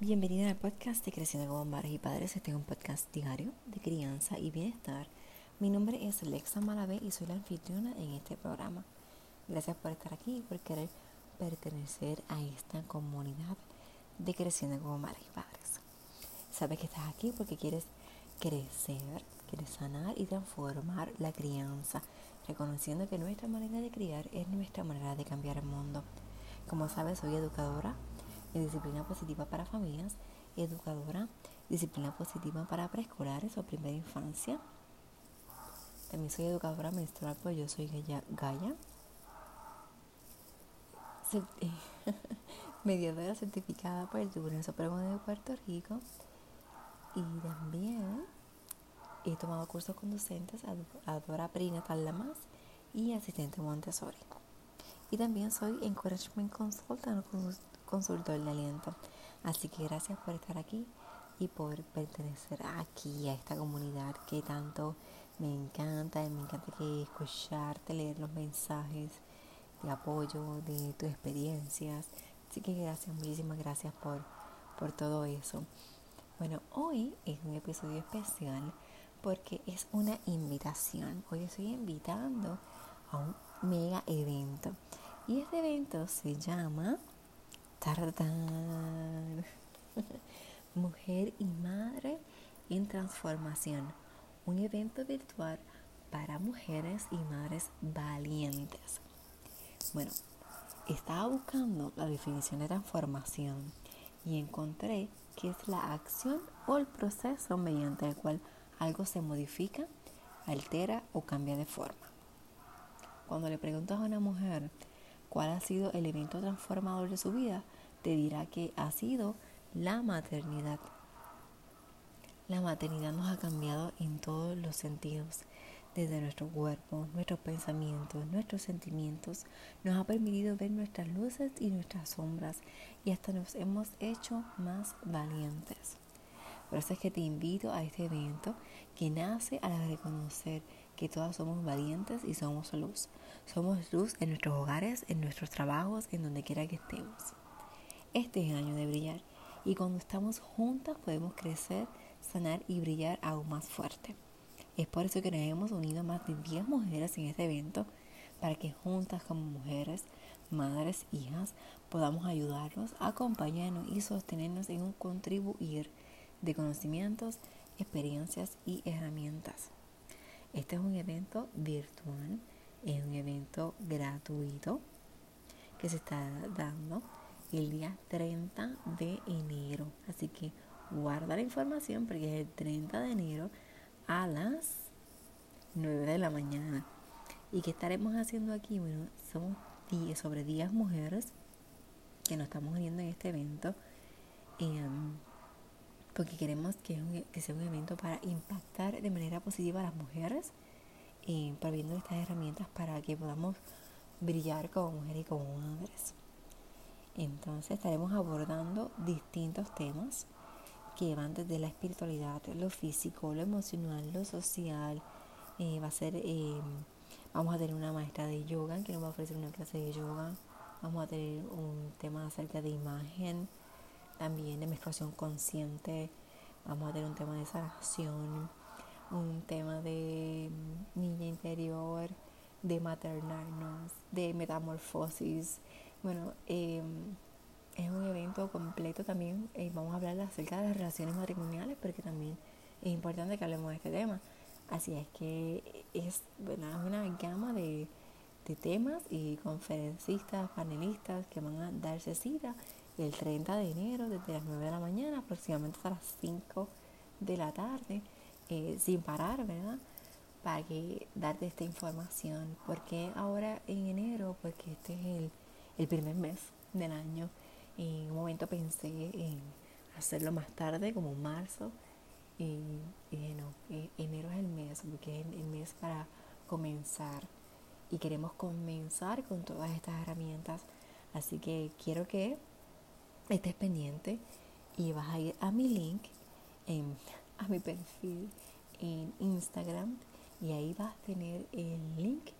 Bienvenida al podcast de Creciendo como Madres y Padres. Este es un podcast diario de crianza y bienestar. Mi nombre es Alexa Malavé y soy la anfitriona en este programa. Gracias por estar aquí y por querer pertenecer a esta comunidad de Creciendo como Madres y Padres. Sabes que estás aquí porque quieres crecer, quieres sanar y transformar la crianza, reconociendo que nuestra manera de criar es nuestra manera de cambiar el mundo. Como sabes, soy educadora en disciplina positiva para familias, educadora, disciplina positiva para preescolares o primera infancia. También soy educadora menstrual, pues yo soy Gaya, Gaya mediadora certificada por el Tribunal Supremo de Puerto Rico y también he tomado cursos conducentes a educadora perinatal Lamas y asistente Montessori. Y también soy Encouragement Consultant consultor de aliento. Así que gracias por estar aquí y por pertenecer aquí a esta comunidad que tanto me encanta. Me encanta escucharte, leer los mensajes de apoyo, de tus experiencias. Así que gracias, muchísimas gracias por, por todo eso. Bueno, hoy es un episodio especial porque es una invitación. Hoy estoy invitando a un mega evento. Y este evento se llama Tardar. Mujer y madre en transformación. Un evento virtual para mujeres y madres valientes. Bueno, estaba buscando la definición de transformación y encontré que es la acción o el proceso mediante el cual algo se modifica, altera o cambia de forma. Cuando le preguntas a una mujer cuál ha sido el evento transformador de su vida, te dirá que ha sido la maternidad. La maternidad nos ha cambiado en todos los sentidos, desde nuestro cuerpo, nuestros pensamientos, nuestros sentimientos. Nos ha permitido ver nuestras luces y nuestras sombras y hasta nos hemos hecho más valientes. Por eso es que te invito a este evento que nace al reconocer que todas somos valientes y somos luz. Somos luz en nuestros hogares, en nuestros trabajos, en donde quiera que estemos. Este es el año de brillar y cuando estamos juntas podemos crecer, sanar y brillar aún más fuerte. Es por eso que nos hemos unido más de 10 mujeres en este evento para que juntas como mujeres, madres, hijas, podamos ayudarnos, acompañarnos y sostenernos en un contribuir de conocimientos, experiencias y herramientas. Este es un evento virtual, es un evento gratuito que se está dando el día 30 de enero. Así que guarda la información porque es el 30 de enero a las 9 de la mañana. ¿Y qué estaremos haciendo aquí? Bueno, somos 10, sobre 10 mujeres que nos estamos uniendo en este evento. Em, porque queremos que, que, sea un evento para impactar de manera positiva a las mujeres, eh, viendo estas herramientas para que podamos brillar como mujeres y como madres. Entonces estaremos abordando distintos temas que van desde la espiritualidad, lo físico, lo emocional, lo social. Eh, va a ser, eh, vamos a tener una maestra de yoga que nos va a ofrecer una clase de yoga. Vamos a tener un tema acerca de imagen, también de menstruación consciente. Vamos a tener un tema de sanación, un tema de mm, niña interior, de maternarnos, de metamorfosis bueno, em, es un evento completo también. Eh, vamos a hablar acerca de las relaciones matrimoniales porque también es importante que hablemos de este tema. Así es que es una gama de, de temas y conferencistas, panelistas que van a darse cita el 30 de enero desde las 9 de la mañana aproximadamente hasta las 5 de la tarde eh, sin parar, ¿verdad? Para que darte esta información. Porque ahora en enero, porque este es el el primer mes del año. En un momento pensé en hacerlo más tarde, como marzo. Y dije, no, e, enero es el mes, porque es el mes para comenzar. Y queremos comenzar con todas estas herramientas. Así que quiero que estés pendiente y vas a ir a mi link, en, a mi perfil en Instagram. Y ahí vas a tener el link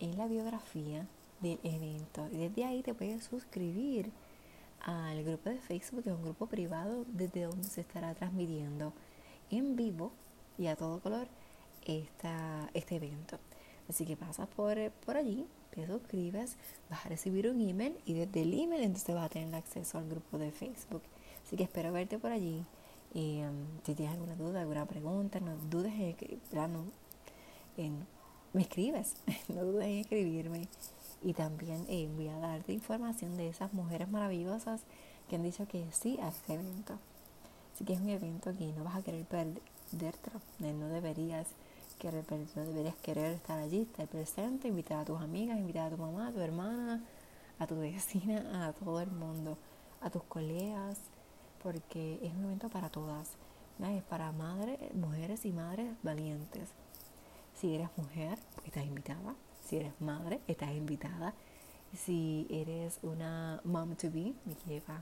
en la biografía del evento. Y desde ahí te puedes suscribir al grupo de Facebook, que es un grupo privado desde donde se estará transmitiendo en vivo y a todo color esta, este evento. Así que pasas por, por allí, te suscribes, vas a recibir un email y desde el email entonces vas a tener acceso al grupo de Facebook. Así que espero verte por allí. Y um, si tienes alguna duda, alguna pregunta, no dudes en, no, en me escribes, no dudes en escribirme. Y también eh, voy a darte información de esas mujeres maravillosas que han dicho que sí a este evento. Así que es un evento que no vas a querer perderte, no deberías querer, no deberías querer estar allí, estar presente, invitar a tus amigas, invitar a tu mamá, a tu hermana, a tu vecina, a todo el mundo, a tus colegas, porque es un evento para todas. Es para madres, mujeres y madres valientes. Si eres mujer, estás invitada. Si eres madre, estás invitada. Si eres una mom to be, me lleva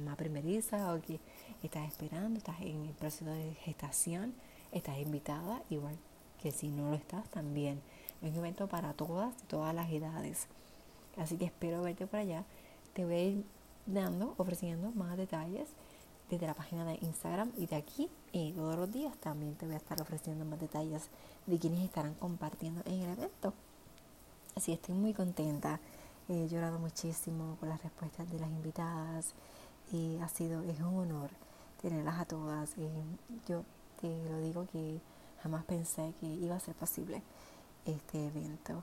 una primeriza o que estás esperando, estás en el proceso de gestación, estás invitada, igual que si no lo estás también. Es un evento para todas, todas las edades. Así que espero verte por allá. Te voy a ir dando, ofreciendo más detalles desde la página de Instagram y de aquí y todos los días también te voy a estar ofreciendo más detalles de quienes estarán compartiendo en el evento. Así estoy muy contenta. He llorado muchísimo con las respuestas de las invitadas y ha sido, es un honor tenerlas a todas. yo te lo digo que jamás pensé que iba a ser posible este evento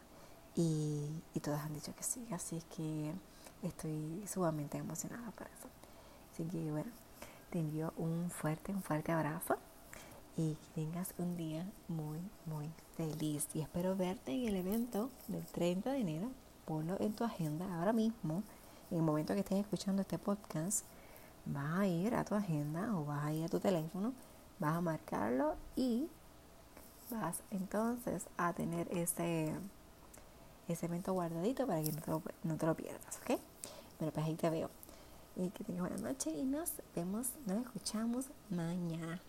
y, y todas han dicho que sí. Así es que estoy sumamente emocionada por eso. Así que bueno, te envío un fuerte, un fuerte abrazo y que tengas un día muy, muy feliz. Y espero verte en el evento del 30 de enero. Ponlo en tu agenda ahora mismo, en el momento que estés escuchando este podcast. Vas a ir a tu agenda o vas a ir a tu teléfono, vas a marcarlo y entonces a tener ese, ese evento guardadito para que no te lo, no te lo pierdas, ¿ok? Pero pues ahí te veo y que tengas buena noche y nos vemos, nos escuchamos mañana.